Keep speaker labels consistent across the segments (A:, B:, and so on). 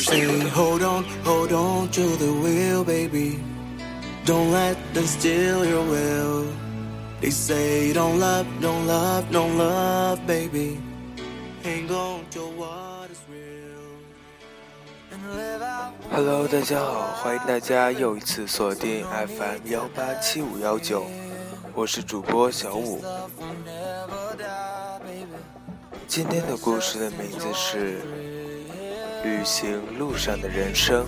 A: Say, hold on, hold on to the wheel, baby. Don't let them steal your will. They say, don't love, don't love, don't love, baby. Hang on to what is real.
B: Hello，大家好，欢迎大家又一次锁定 FM 幺八七五幺九，我是主播小五。今天的故事的名字是《旅行路上的人生》。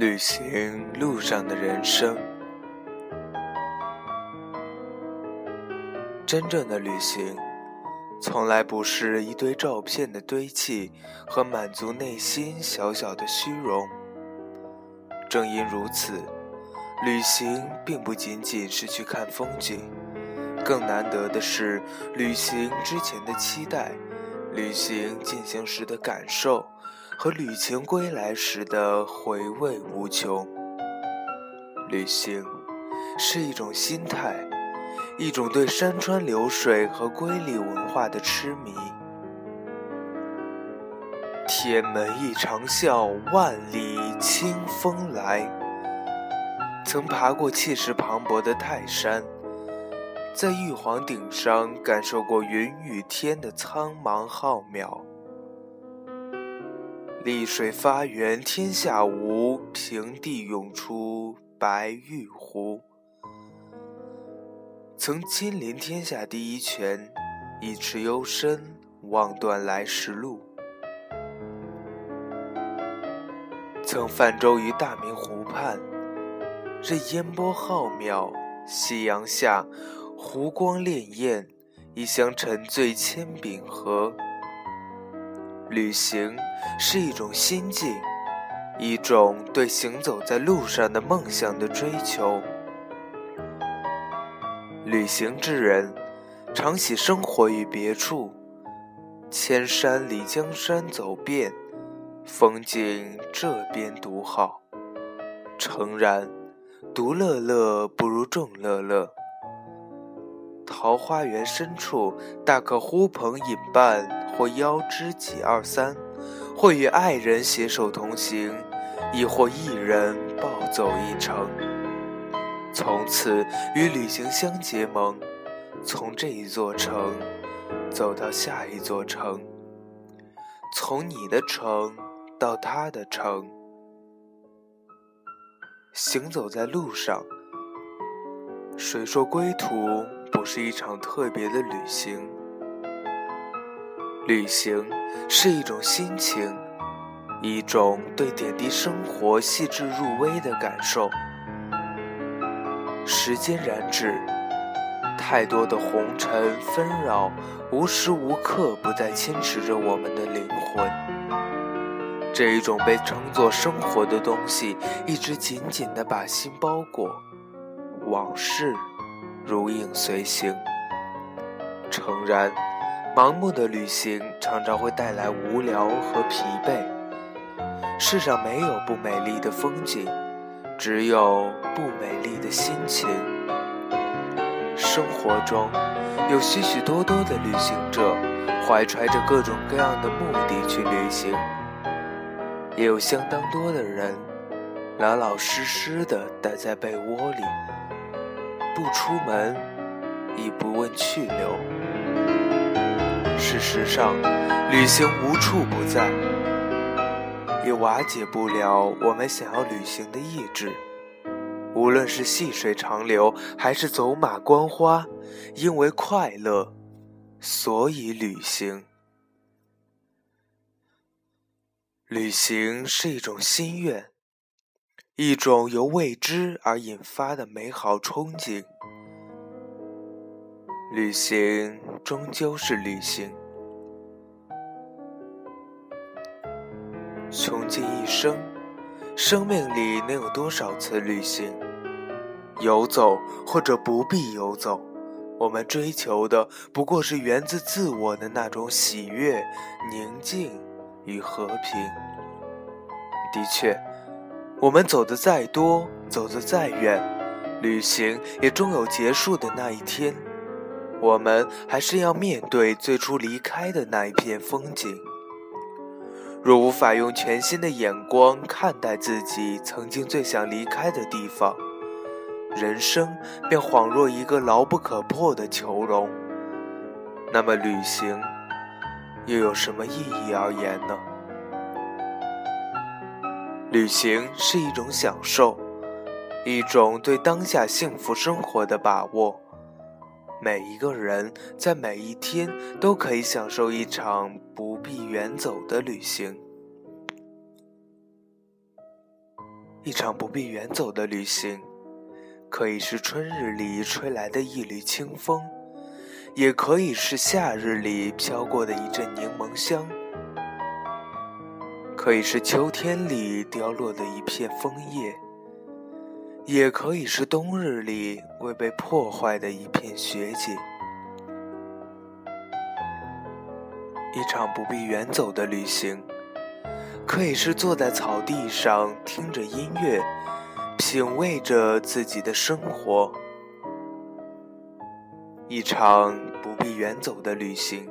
B: 旅行路上的人生，真正的旅行，从来不是一堆照片的堆砌和满足内心小小的虚荣。正因如此，旅行并不仅仅是去看风景，更难得的是旅行之前的期待，旅行进行时的感受。和旅行归来时的回味无穷。旅行是一种心态，一种对山川流水和瑰丽文化的痴迷。天门一长啸，万里清风来。曾爬过气势磅礴的泰山，在玉皇顶上感受过云与天的苍茫浩渺。丽水发源天下无，平地涌出白玉壶。曾亲临天下第一泉，一池幽深，望断来时路。曾泛舟于大明湖畔，任烟波浩渺，夕阳下，湖光潋滟，一厢沉醉千柄荷。旅行是一种心境，一种对行走在路上的梦想的追求。旅行之人，常喜生活于别处，千山里江山走遍，风景这边独好。诚然，独乐乐不如众乐乐。桃花源深处，大可呼朋引伴，或邀知己二三，或与爱人携手同行，亦或一人暴走一程。从此与旅行相结盟，从这一座城走到下一座城，从你的城到他的城，行走在路上。谁说归途不是一场特别的旅行？旅行是一种心情，一种对点滴生活细致入微的感受。时间染指，太多的红尘纷扰，无时无刻不在侵蚀着我们的灵魂。这一种被称作生活的东西，一直紧紧地把心包裹。往事如影随形。诚然，盲目的旅行常常会带来无聊和疲惫。世上没有不美丽的风景，只有不美丽的心情。生活中有许许多多的旅行者，怀揣着各种各样的目的去旅行，也有相当多的人老老实实的待在被窝里。不出门，亦不问去留。事实上，旅行无处不在，也瓦解不了我们想要旅行的意志。无论是细水长流，还是走马观花，因为快乐，所以旅行。旅行是一种心愿。一种由未知而引发的美好憧憬。旅行终究是旅行，穷尽一生，生命里能有多少次旅行？游走或者不必游走，我们追求的不过是源自自我的那种喜悦、宁静与和平。的确，我们走得再多，走得再远，旅行也终有结束的那一天。我们还是要面对最初离开的那一片风景。若无法用全新的眼光看待自己曾经最想离开的地方，人生便恍若一个牢不可破的囚笼。那么，旅行又有什么意义而言呢？旅行是一种享受，一种对当下幸福生活的把握。每一个人在每一天都可以享受一场不必远走的旅行，一场不必远走的旅行，可以是春日里吹来的一缕清风，也可以是夏日里飘过的一阵柠檬香，可以是秋天里凋落的一片枫叶。也可以是冬日里未被破坏的一片雪景，一场不必远走的旅行，可以是坐在草地上听着音乐，品味着自己的生活；一场不必远走的旅行，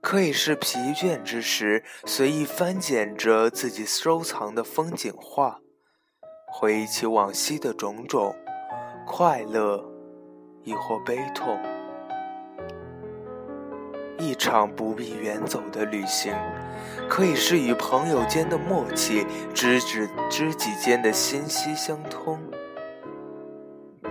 B: 可以是疲倦之时随意翻捡着自己收藏的风景画。回忆起往昔的种种，快乐，亦或悲痛。一场不必远走的旅行，可以是与朋友间的默契，知己知己间的心息相通，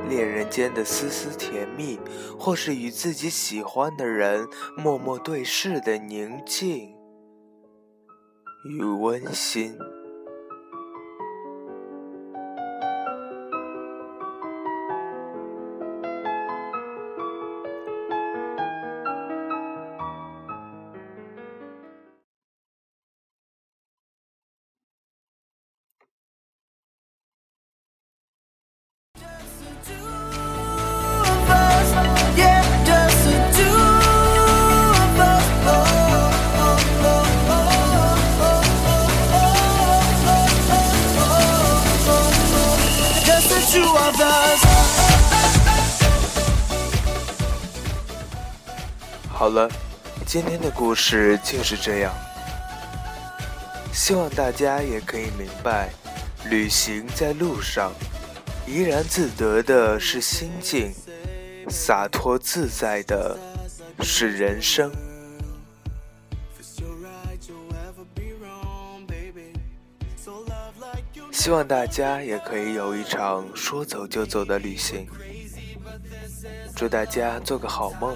B: 恋人间的丝丝甜蜜，或是与自己喜欢的人默默对视的宁静与温馨。好了，今天的故事就是这样。希望大家也可以明白，旅行在路上，怡然自得的是心境，洒脱自在的是人生。希望大家也可以有一场说走就走的旅行。祝大家做个好梦。